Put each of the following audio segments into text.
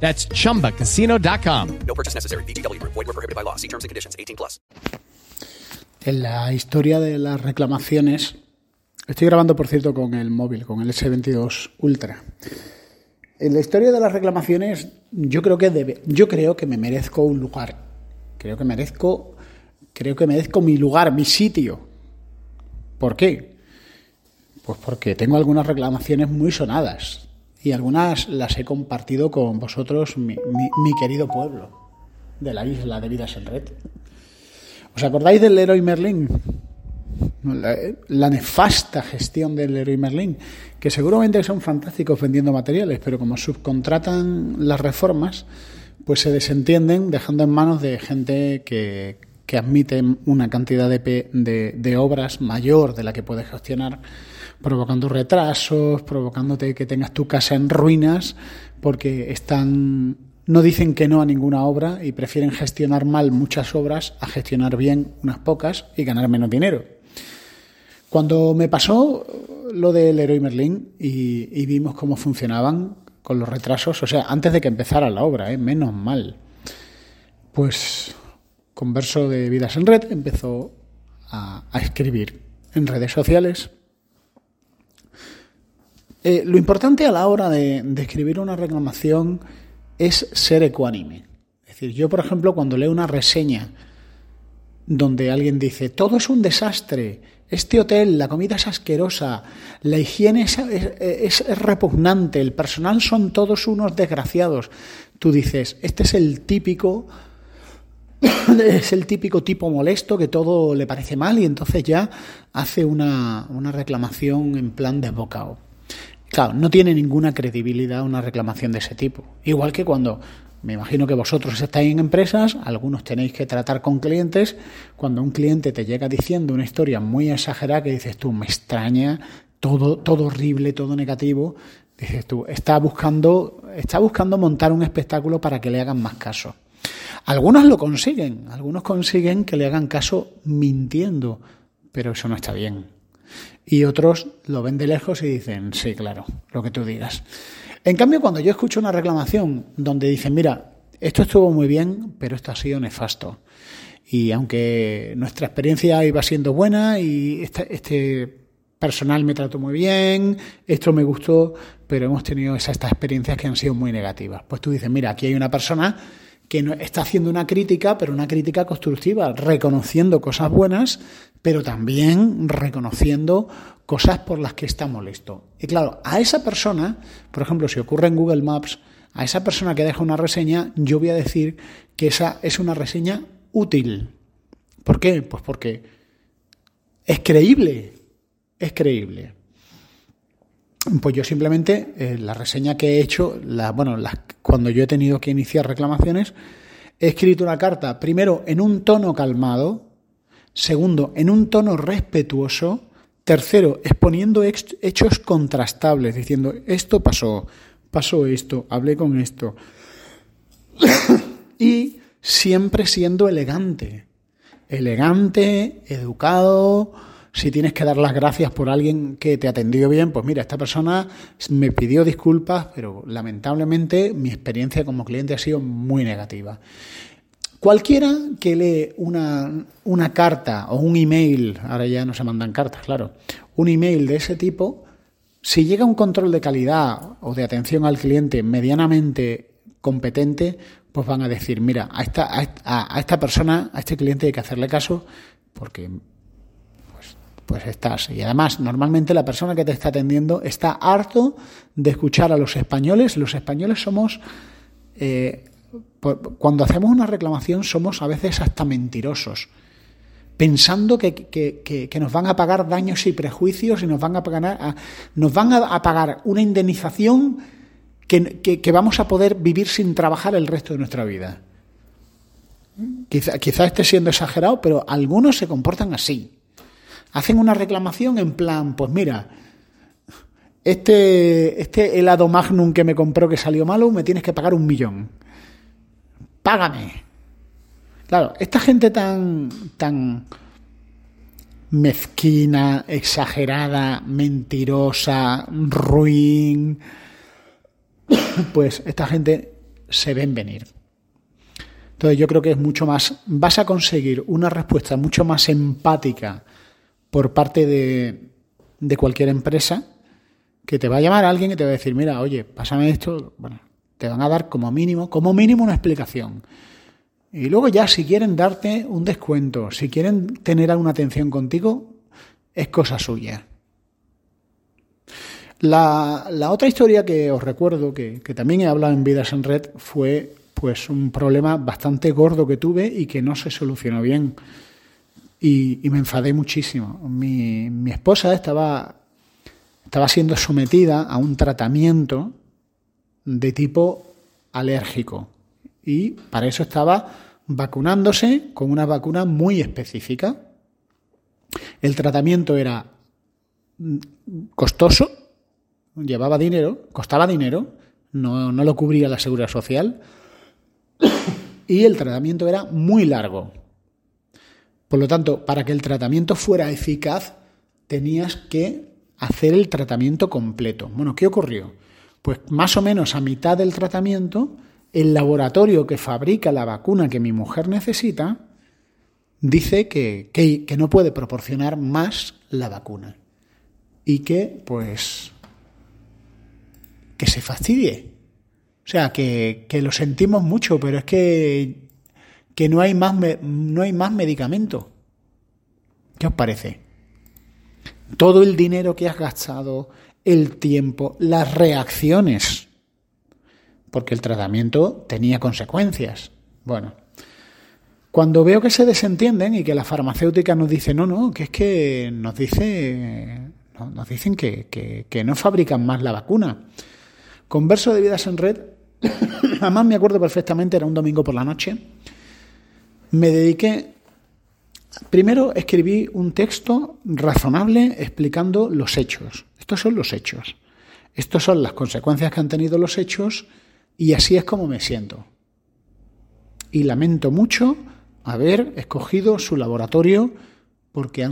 That's chumbacasino.com. No purchase necessary. BGW. Void were prohibited by law. See terms and conditions. 18 plus. En la historia de las reclamaciones, estoy grabando, por cierto, con el móvil, con el S22 Ultra. En la historia de las reclamaciones, yo creo que debe, yo creo que me merezco un lugar. Creo que merezco, creo que merezco mi lugar, mi sitio. ¿Por qué? Pues porque tengo algunas reclamaciones muy sonadas y algunas las he compartido con vosotros, mi, mi- querido pueblo de la isla de Vidas en Red. ¿Os acordáis del Leroy Merlin? La, la nefasta gestión del Leroy Merlin, que seguramente son fantásticos vendiendo materiales, pero como subcontratan las reformas, pues se desentienden dejando en manos de gente que, que admite una cantidad de, de, de obras mayor de la que puedes gestionar, provocando retrasos, provocándote que tengas tu casa en ruinas, porque están no dicen que no a ninguna obra y prefieren gestionar mal muchas obras a gestionar bien unas pocas y ganar menos dinero. Cuando me pasó lo del Leroy Merlin y, y vimos cómo funcionaban con los retrasos, o sea, antes de que empezara la obra, ¿eh? menos mal, pues Converso de Vidas en Red empezó a escribir en redes sociales. Eh, lo importante a la hora de, escribir una reclamación es ser ecuánime. Es decir, yo, por ejemplo, cuando leo una reseña donde alguien dice, todo es un desastre, este hotel, la comida es asquerosa, la higiene es, repugnante, el personal son todos unos desgraciados, tú dices, este es el típico es el típico tipo molesto que todo le parece mal y entonces ya hace una, una reclamación en plan de bocao. Claro, no tiene ninguna credibilidad una reclamación de ese tipo. Igual que cuando, me imagino que vosotros estáis en empresas, algunos tenéis que tratar con clientes, cuando un cliente te llega diciendo una historia muy exagerada que dices tú, me extraña, todo, todo horrible, todo negativo, dices tú, está buscando, está buscando montar un espectáculo para que le hagan más caso. Algunos lo consiguen, algunos consiguen que le hagan caso mintiendo, pero eso no está bien. Y otros lo ven de lejos y dicen, sí, claro, lo que tú digas. En cambio, cuando yo escucho una reclamación donde dicen, mira, esto estuvo muy bien, pero esto ha sido nefasto. Y aunque nuestra experiencia iba siendo buena y este, este personal me trató muy bien, esto me gustó, pero hemos tenido esas, estas experiencias que han sido muy negativas. Pues tú dices, mira, aquí hay una persona que está haciendo una crítica, pero una crítica constructiva, reconociendo cosas buenas, pero también reconociendo cosas por las que está molesto. Y claro, a esa persona, por ejemplo, si ocurre en Google Maps, a esa persona que deja una reseña, yo voy a decir que esa es una reseña útil. ¿Por qué? Pues porque es creíble, es creíble. Pues yo simplemente eh, la reseña que he hecho, bueno, cuando yo he tenido que iniciar reclamaciones, he escrito una carta, primero en un tono calmado, segundo en un tono respetuoso, tercero exponiendo ex- hechos contrastables, diciendo esto pasó, pasó esto, hablé con esto, y siempre siendo elegante, elegante, educado. Si tienes que dar las gracias por alguien que te atendió bien, pues mira, esta persona me pidió disculpas, pero lamentablemente mi experiencia como cliente ha sido muy negativa. Cualquiera que lee una, una carta o un email, ahora ya no se mandan cartas, claro, un email de ese tipo, si llega un control de calidad o de atención al cliente medianamente competente, pues van a decir, mira, a esta, a esta, a esta persona, a este cliente hay que hacerle caso porque pues, estás. Y además, normalmente la persona que te está atendiendo está harto de escuchar a los españoles. Los españoles somos, eh, cuando hacemos una reclamación, somos a veces hasta mentirosos pensando que, que- que- nos van a pagar daños y prejuicios y nos van a pagar, nos van a, pagar una indemnización que vamos a poder vivir sin trabajar el resto de nuestra vida. quizá, quizá esté siendo exagerado, pero algunos se comportan así. Hacen una reclamación en plan, pues mira, este, este helado magnum que me compró que salió malo, me tienes que pagar un millón. Págame. Claro, esta gente tan, tan mezquina, exagerada, mentirosa, ruin, pues esta gente se ven venir. Entonces yo creo que es mucho más, vas a conseguir una respuesta mucho más empática por parte de, cualquier empresa que te va a llamar a alguien y te va a decir, mira, oye, pásame esto, bueno, te van a dar como mínimo, como mínimo una explicación. Y luego ya si quieren darte un descuento, si quieren tener alguna atención contigo, es cosa suya. La, la otra historia que os recuerdo, que, que, también he hablado en Vidas en Red, fue pues un problema bastante gordo que tuve y que no se solucionó bien. Y, me enfadé muchísimo. Mi, mi esposa estaba estaba siendo sometida a un tratamiento de tipo alérgico y para eso estaba vacunándose con una vacuna muy específica. El tratamiento era costoso, llevaba dinero, costaba dinero, no, no lo cubría la seguridad social y el tratamiento era muy largo. Por lo tanto, para que el tratamiento fuera eficaz, tenías que hacer el tratamiento completo. Bueno, ¿qué ocurrió? Pues más o menos a mitad del tratamiento, el laboratorio que fabrica la vacuna que mi mujer necesita dice que, que, no puede proporcionar más la vacuna y que, pues, que se fastidie. O sea, que, que lo sentimos mucho, pero es que, que no, hay más, no hay más medicamento. ¿Qué os parece? todo el dinero que has gastado, el tiempo, las reacciones, porque el tratamiento tenía consecuencias. Bueno, cuando veo que se desentienden y que la farmacéutica nos dice, no, no, que es que nos dice, nos dicen que, que no fabrican más la vacuna. Converso de Vidas en Red, además me acuerdo perfectamente, era un domingo por la noche, me dediqué Primero escribí un texto razonable explicando los hechos. Estos son los hechos. Estas son las consecuencias que han tenido los hechos y así es como me siento. Y lamento mucho haber escogido su laboratorio porque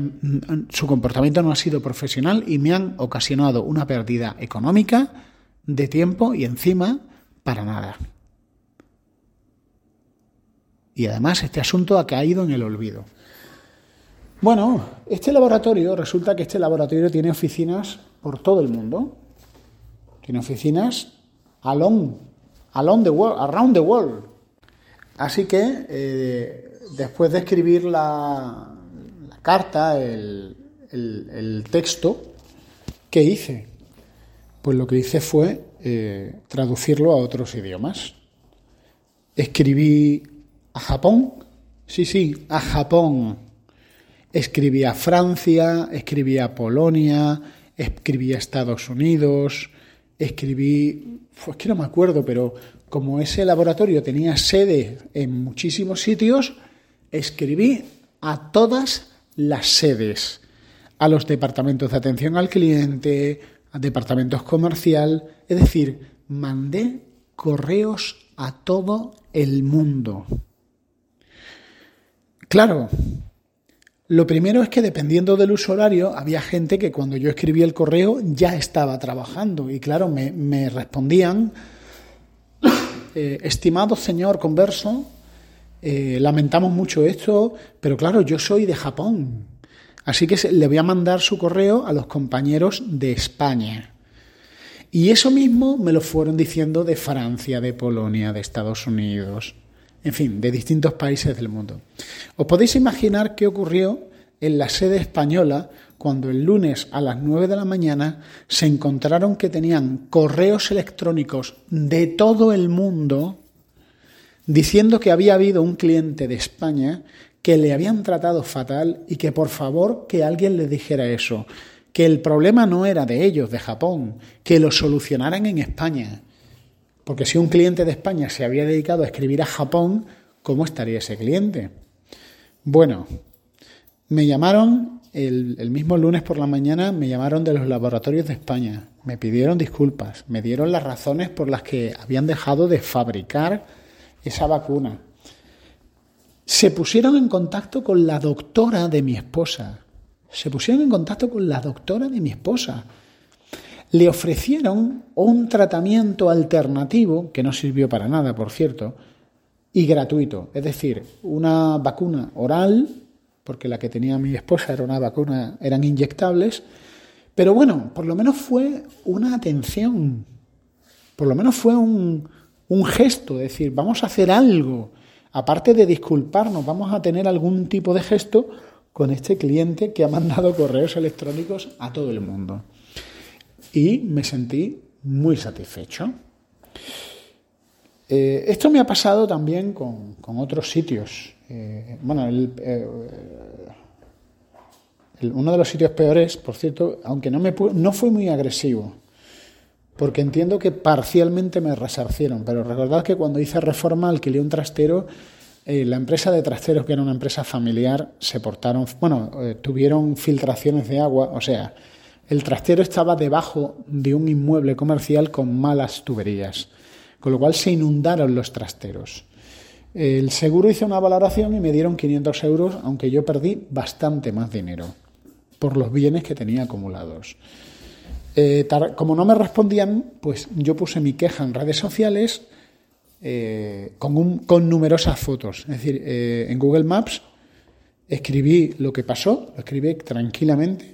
su comportamiento no ha sido profesional y me han ocasionado una pérdida económica, de tiempo y encima para nada. Y además este asunto ha caído en el olvido. Bueno, este laboratorio, resulta que este laboratorio tiene oficinas por todo el mundo. Tiene oficinas along, along the world, around the world. Así que eh, después de escribir la, carta, el, texto, ¿qué hice? Pues lo que hice fue eh, traducirlo a otros idiomas. Escribí a Japón, sí, sí, a Japón, Escribía Francia, escribí a Polonia, escribí a Estados Unidos, escribí, pues que no me acuerdo, pero como ese laboratorio tenía sede en muchísimos sitios, escribí a todas las sedes, a los departamentos de atención al cliente, a departamentos comercial, es decir, mandé correos a todo el mundo. Claro, lo primero es que dependiendo del uso horario, había gente que cuando yo escribía el correo ya estaba trabajando. Y claro, me, respondían, eh, estimado señor converso, eh, lamentamos mucho esto, pero claro, yo soy de Japón, así que le voy a mandar su correo a los compañeros de España. Y eso mismo me lo fueron diciendo de Francia, de Polonia, de Estados Unidos en fin, de distintos países del mundo. ¿Os podéis imaginar qué ocurrió en la sede española cuando el lunes a las 9 de la mañana se encontraron que tenían correos electrónicos de todo el mundo diciendo que había habido un cliente de España que le habían tratado fatal y que por favor que alguien le dijera eso, que el problema no era de ellos, de Japón, que lo solucionaran en España. Porque si un cliente de España se había dedicado a escribir a Japón, cómo estaría ese cliente. Bueno, me llamaron el, mismo lunes por la mañana, me llamaron de los laboratorios de España, me pidieron disculpas, me dieron las razones por las que habían dejado de fabricar esa vacuna. Se pusieron en contacto con la doctora de mi esposa. Se pusieron en contacto con la doctora de mi esposa. Le ofrecieron un tratamiento alternativo, que no sirvió para nada, por cierto, y gratuito. Es decir, una vacuna oral, porque la que tenía mi esposa era una vacuna, eran inyectables, pero bueno, por lo menos fue una atención, por lo menos fue un, un gesto, es decir, vamos a hacer algo, aparte de disculparnos, vamos a tener algún tipo de gesto con este cliente que ha mandado correos electrónicos a todo el mundo. Y me sentí muy satisfecho. Eh, esto me ha pasado también con, otros sitios. Eh, bueno, eh, uno de los sitios peores, por cierto, aunque no, me, no fue muy agresivo, porque entiendo que parcialmente me resarcieron, pero recordad que cuando hice reforma alquilé un trastero, la empresa de trasteros, que era una empresa familiar, se portaron, bueno, tuvieron filtraciones de agua, o sea, el trastero estaba debajo de un inmueble comercial con malas tuberías con lo cual se inundaron los trasteros. El seguro hizo una valoración y me dieron 500 euros, aunque yo perdí bastante más dinero por los bienes que tenía acumulados. Eh, como no me respondían, pues yo puse mi queja en redes sociales eh, con, numerosas fotos. Es decir, eh, en Google Maps escribí lo que pasó, lo escribí tranquilamente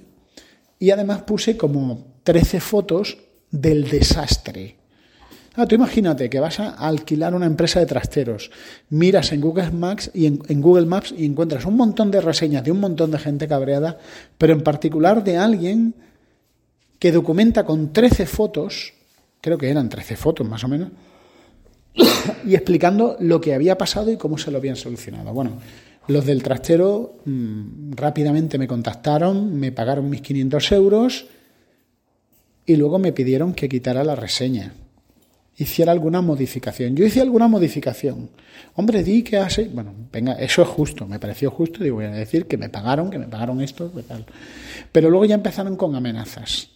y además puse como 13 fotos del desastre Ah, tú imagínate que vas a alquilar una empresa de trasteros, miras en Google Maps y en, Google Maps y encuentras un montón de reseñas de un montón de gente cabreada, pero en particular de alguien que documenta con 13 fotos, creo que eran 13 fotos más o menos, y explicando lo que había pasado y cómo se lo habían solucionado. Bueno, los del trastero mm, rápidamente me contactaron, me pagaron mis 500 euros y luego me pidieron que quitara la reseña hiciera alguna modificación. Yo hice alguna modificación. Hombre, di que hace. Bueno, venga, eso es justo, me pareció justo. Digo, voy a decir que me pagaron, que me pagaron esto, que tal. Pero luego ya empezaron con amenazas.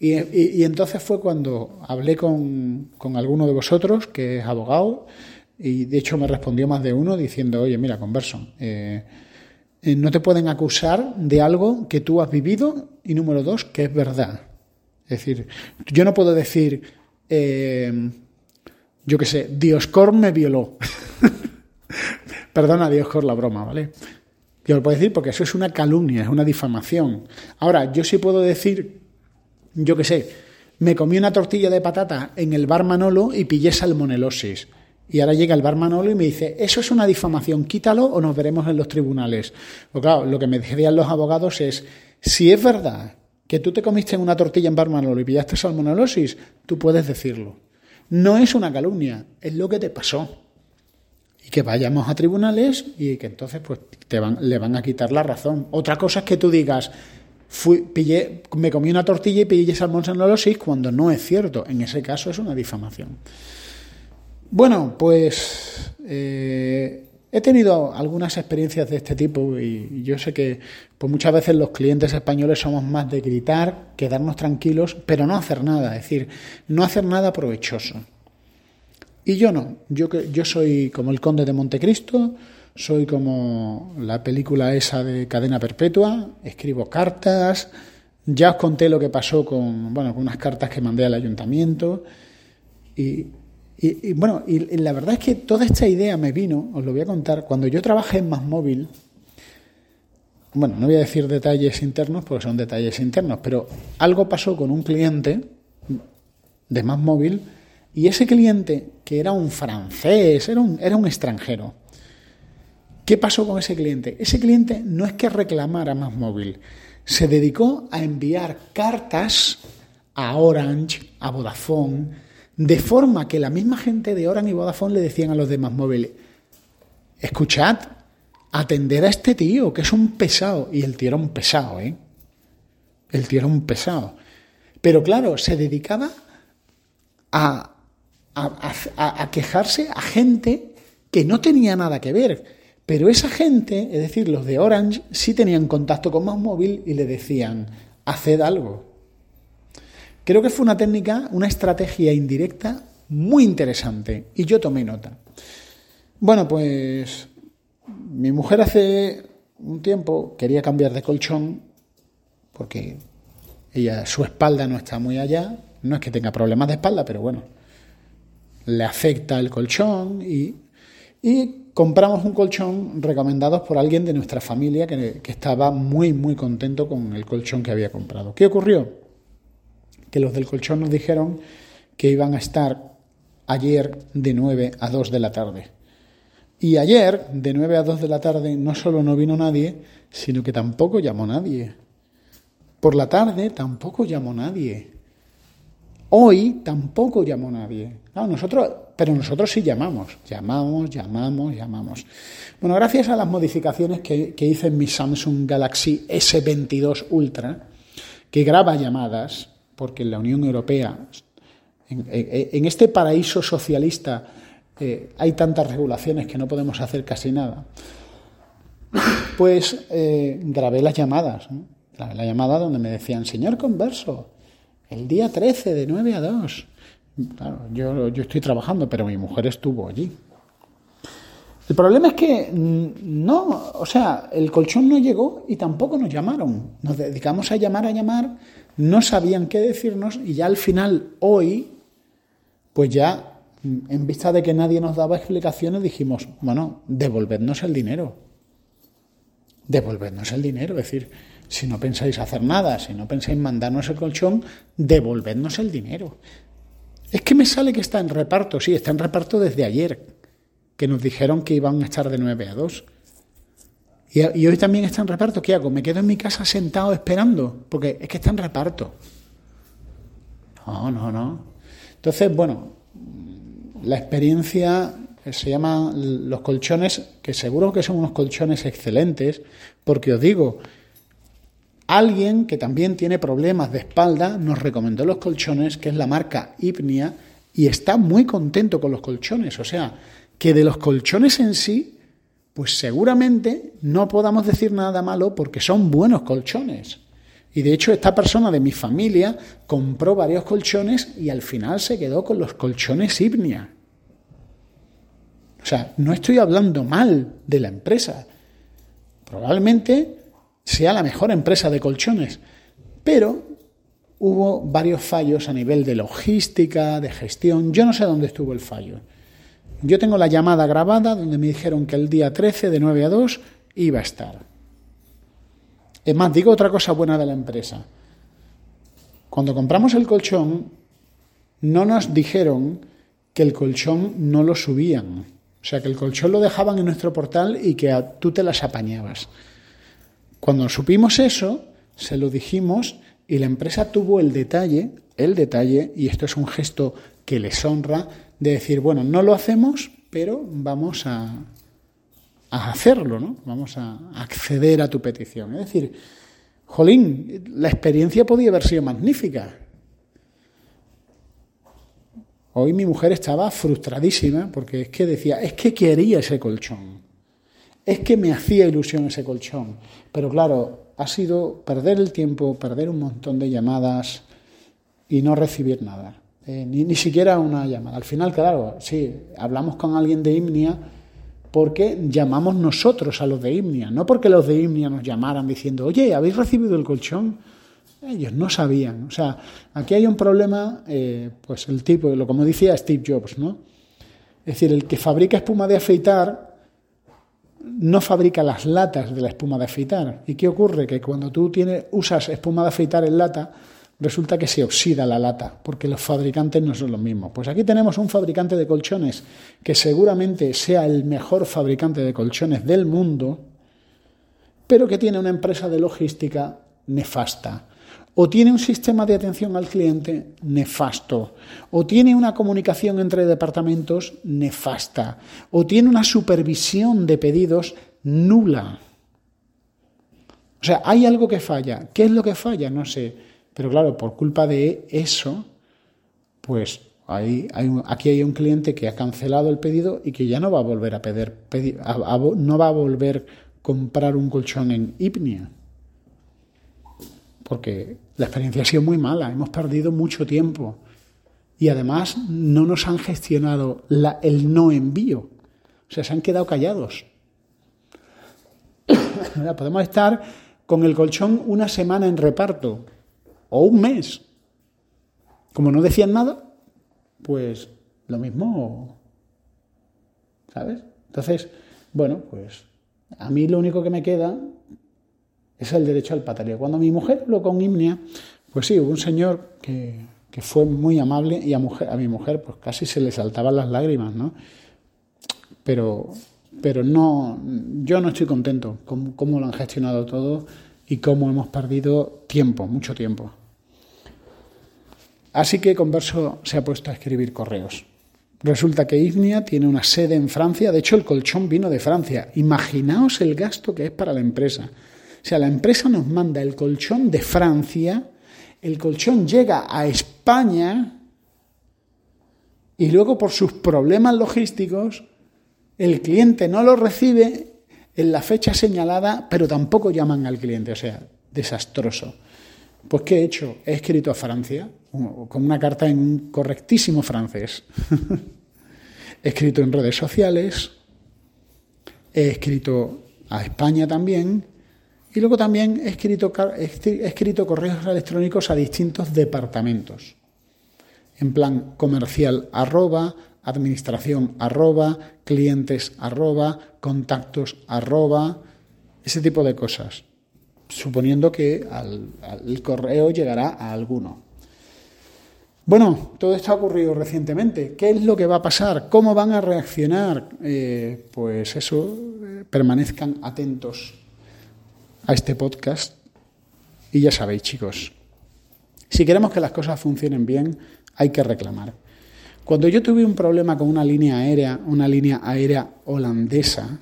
Y, entonces fue cuando hablé con, con, alguno de vosotros, que es abogado, y de hecho me respondió más de uno diciendo, oye, mira, converso, eh, eh, no te pueden acusar de algo que tú has vivido y número dos, que es verdad. Es decir, yo no puedo decir, eh, yo qué sé, Dioscor me violó. Perdona, Dioscor, la broma, ¿vale? Yo lo puedo decir porque eso es una calumnia, es una difamación. Ahora, yo sí puedo decir, yo qué sé, me comí una tortilla de patata en el bar Manolo y pillé salmonelosis. Y ahora llega el bar Manolo y me dice, eso es una difamación, quítalo o nos veremos en los tribunales. Pues claro, lo que me decían los abogados es, si es verdad que tú te comiste una tortilla en Bar Manolo y pillaste salmonelosis, tú puedes decirlo. No es una calumnia, es lo que te pasó. Y que vayamos a tribunales y que entonces pues te van, le van a quitar la razón. Otra cosa es que tú digas, fui, pillé, me comí una tortilla y pillé salmonelosis cuando no es cierto. En ese caso es una difamación. Bueno, pues eh, He tenido algunas experiencias de este tipo y yo sé que pues muchas veces los clientes españoles somos más de gritar, quedarnos tranquilos, pero no hacer nada, es decir, no hacer nada provechoso. Y yo no, yo, yo soy como el conde de Montecristo, soy como la película esa de cadena perpetua, escribo cartas, ya os conté lo que pasó con, bueno, con unas cartas que mandé al ayuntamiento y, y, bueno, y, la verdad es que toda esta idea me vino, os lo voy a contar, cuando yo trabajé en Más Móvil. Bueno, no voy a decir detalles internos porque son detalles internos, pero algo pasó con un cliente de Más Móvil y ese cliente, que era un francés, era un, era un extranjero. ¿Qué pasó con ese cliente? Ese cliente no es que reclamara Más Móvil, se dedicó a enviar cartas a Orange, a Vodafone, de forma que la misma gente de Orange y Vodafone le decían a los demás móviles, escuchad, atender a este tío, que es un pesado. Y el tío era un pesado, ¿eh? El tío era un pesado. Pero claro, se dedicaba a, a, quejarse a gente que no tenía nada que ver. Pero esa gente, es decir, los de Orange, sí tenían contacto con Más Móvil y le decían, haced algo. Creo que fue una técnica, una estrategia indirecta muy interesante y yo tomé nota. Bueno, pues mi mujer hace un tiempo quería cambiar de colchón porque ella su espalda no está muy allá, no es que tenga problemas de espalda, pero bueno, le afecta el colchón y, y compramos un colchón recomendado por alguien de nuestra familia que, que estaba muy muy contento con el colchón que había comprado. ¿Qué ocurrió? Que los del colchón nos dijeron que iban a estar ayer de 9 a 2 de la tarde. Y ayer, de 9 a 2 de la tarde, no solo no vino nadie, sino que tampoco llamó nadie. Por la tarde tampoco llamó nadie. Hoy tampoco llamó nadie. pero nosotros sí llamamos. Llamamos, llamamos, llamamos. Bueno, gracias a las modificaciones que, que hice en mi Samsung Galaxy S22 Ultra, que graba llamadas, porque en la Unión Europea, en, este paraíso socialista, eh, hay tantas regulaciones que no podemos hacer casi nada, pues eh, grabé las llamadas. Grabé la llamada donde me decían, señor converso, el día 13 de 9 a 2. Claro, yo, yo estoy trabajando, pero mi mujer estuvo allí. El problema es que mm, no, o sea, el colchón no llegó y tampoco nos llamaron. Nos dedicamos a llamar, a llamar, no sabían qué decirnos y ya al final, hoy, pues ya, mm, en vista de que nadie nos daba explicaciones, dijimos, bueno, devolvednos el dinero. Devolvednos el dinero, es decir, si no pensáis hacer nada, si no pensáis mandarnos el colchón, devolvednos el dinero. Es que me sale que está en reparto, sí, está en reparto desde ayer que nos dijeron que iban a estar de 9 a 2. Y, hoy también está en reparto. ¿Qué hago? ¿Me quedo en mi casa sentado esperando? Porque es que está en reparto. No, no, no. Entonces, bueno, la experiencia se llama los colchones, que seguro que son unos colchones excelentes, porque os digo, alguien que también tiene problemas de espalda nos recomendó los colchones, que es la marca Ipnia, y está muy contento con los colchones. O sea, que de los colchones en sí, pues seguramente no podamos decir nada malo porque son buenos colchones. Y de hecho esta persona de mi familia compró varios colchones y al final se quedó con los colchones Ibnia. O sea, no estoy hablando mal de la empresa. Probablemente sea la mejor empresa de colchones, pero hubo varios fallos a nivel de logística, de gestión. Yo no sé dónde estuvo el fallo. Yo tengo la llamada grabada donde me dijeron que el día 13 de 9 a 2 iba a estar. Es más, digo otra cosa buena de la empresa. Cuando compramos el colchón, no nos dijeron que el colchón no lo subían. O sea, que el colchón lo dejaban en nuestro portal y que tú te las apañabas. Cuando supimos eso, se lo dijimos y la empresa tuvo el detalle, el detalle, y esto es un gesto que les honra, de decir, bueno, no lo hacemos, pero vamos a, a hacerlo, ¿no? Vamos a acceder a tu petición. Es decir, jolín, la experiencia podía haber sido magnífica. Hoy mi mujer estaba frustradísima porque es que decía, es que quería ese colchón, es que me hacía ilusión ese colchón. Pero claro, ha sido perder el tiempo, perder un montón de llamadas y no recibir nada. Eh, ni, siquiera una llamada. Al final, claro, sí, hablamos con alguien de Imnia porque llamamos nosotros a los de Imnia, no porque los de Imnia nos llamaran diciendo, oye, ¿habéis recibido el colchón? Ellos no sabían. O sea, aquí hay un problema, eh, pues el tipo, lo como decía Steve Jobs, ¿no? Es decir, el que fabrica espuma de afeitar no fabrica las latas de la espuma de afeitar. ¿Y qué ocurre? Que cuando tú tienes, usas espuma de afeitar en lata, resulta que se oxida la lata, porque los fabricantes no son los mismos. Pues aquí tenemos un fabricante de colchones que seguramente sea el mejor fabricante de colchones del mundo, pero que tiene una empresa de logística nefasta. O tiene un sistema de atención al cliente nefasto. O tiene una comunicación entre departamentos nefasta. O tiene una supervisión de pedidos nula. O sea, hay algo que falla. ¿Qué es lo que falla? No sé pero claro, por culpa de eso, pues aquí hay un cliente que ha cancelado el pedido y que ya no va a volver a pedir, no va a volver a comprar un colchón en Ipnia. Porque la experiencia ha sido muy mala, hemos perdido mucho tiempo. Y además no nos han gestionado el no envío. O sea, se han quedado callados. Podemos estar con el colchón una semana en reparto o un mes. Como no decían nada, pues lo mismo, ¿sabes? Entonces, bueno, pues a mí lo único que me queda es el derecho al pataleo. Cuando mi mujer habló con Imnia, pues sí, hubo un señor que, que fue muy amable y a, mujer, a mi mujer pues casi se le saltaban las lágrimas, ¿no? Pero, pero no, yo no estoy contento con cómo lo han gestionado todo y cómo hemos perdido tiempo, mucho tiempo. Así que Converso se ha puesto a escribir correos. Resulta que Ignia tiene una sede en Francia, de hecho el colchón vino de Francia. Imaginaos el gasto que es para la empresa. O sea, la empresa nos manda el colchón de Francia, el colchón llega a España y luego por sus problemas logísticos el cliente no lo recibe en la fecha señalada, pero tampoco llaman al cliente, o sea, desastroso. Pues ¿qué he hecho? He escrito a Francia con una carta en un correctísimo francés. he escrito en redes sociales, he escrito a España también y luego también he escrito, he escrito correos electrónicos a distintos departamentos. En plan comercial arroba, administración arroba, clientes arroba, contactos arroba, ese tipo de cosas, suponiendo que al, el correo llegará a alguno. Bueno, todo esto ha ocurrido recientemente. ¿Qué es lo que va a pasar? ¿Cómo van a reaccionar? Eh, pues eso, eh, permanezcan atentos a este podcast. Y ya sabéis, chicos, si queremos que las cosas funcionen bien, hay que reclamar. Cuando yo tuve un problema con una línea aérea, una línea aérea holandesa,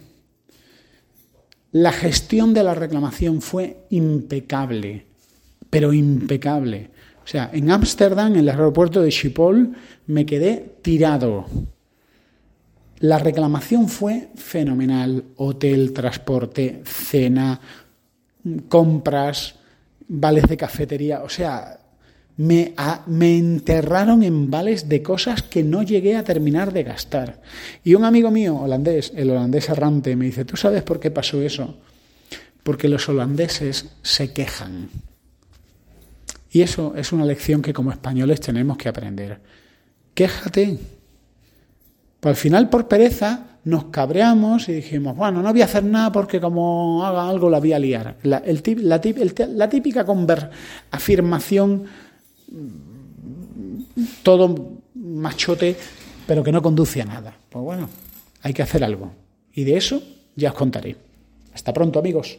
la gestión de la reclamación fue impecable, pero impecable. O sea, en Ámsterdam, en el aeropuerto de Schiphol, me quedé tirado. La reclamación fue fenomenal. Hotel, transporte, cena, compras, vales de cafetería. O sea, me, enterraron en vales de cosas que no llegué a terminar de gastar. Y un amigo mío, holandés, el holandés errante, me dice, ¿tú sabes por qué pasó eso? Porque los holandeses se quejan. Y eso es una lección que como españoles tenemos que aprender. Quéjate. Pues al final, por pereza, nos cabreamos y dijimos, bueno, no voy a hacer nada porque como haga algo la voy a liar. La, la, la típica afirmación todo machote, pero que no conduce a nada. Pues bueno, hay que hacer algo. Y de eso ya os contaré. Hasta pronto, amigos.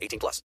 18 plus.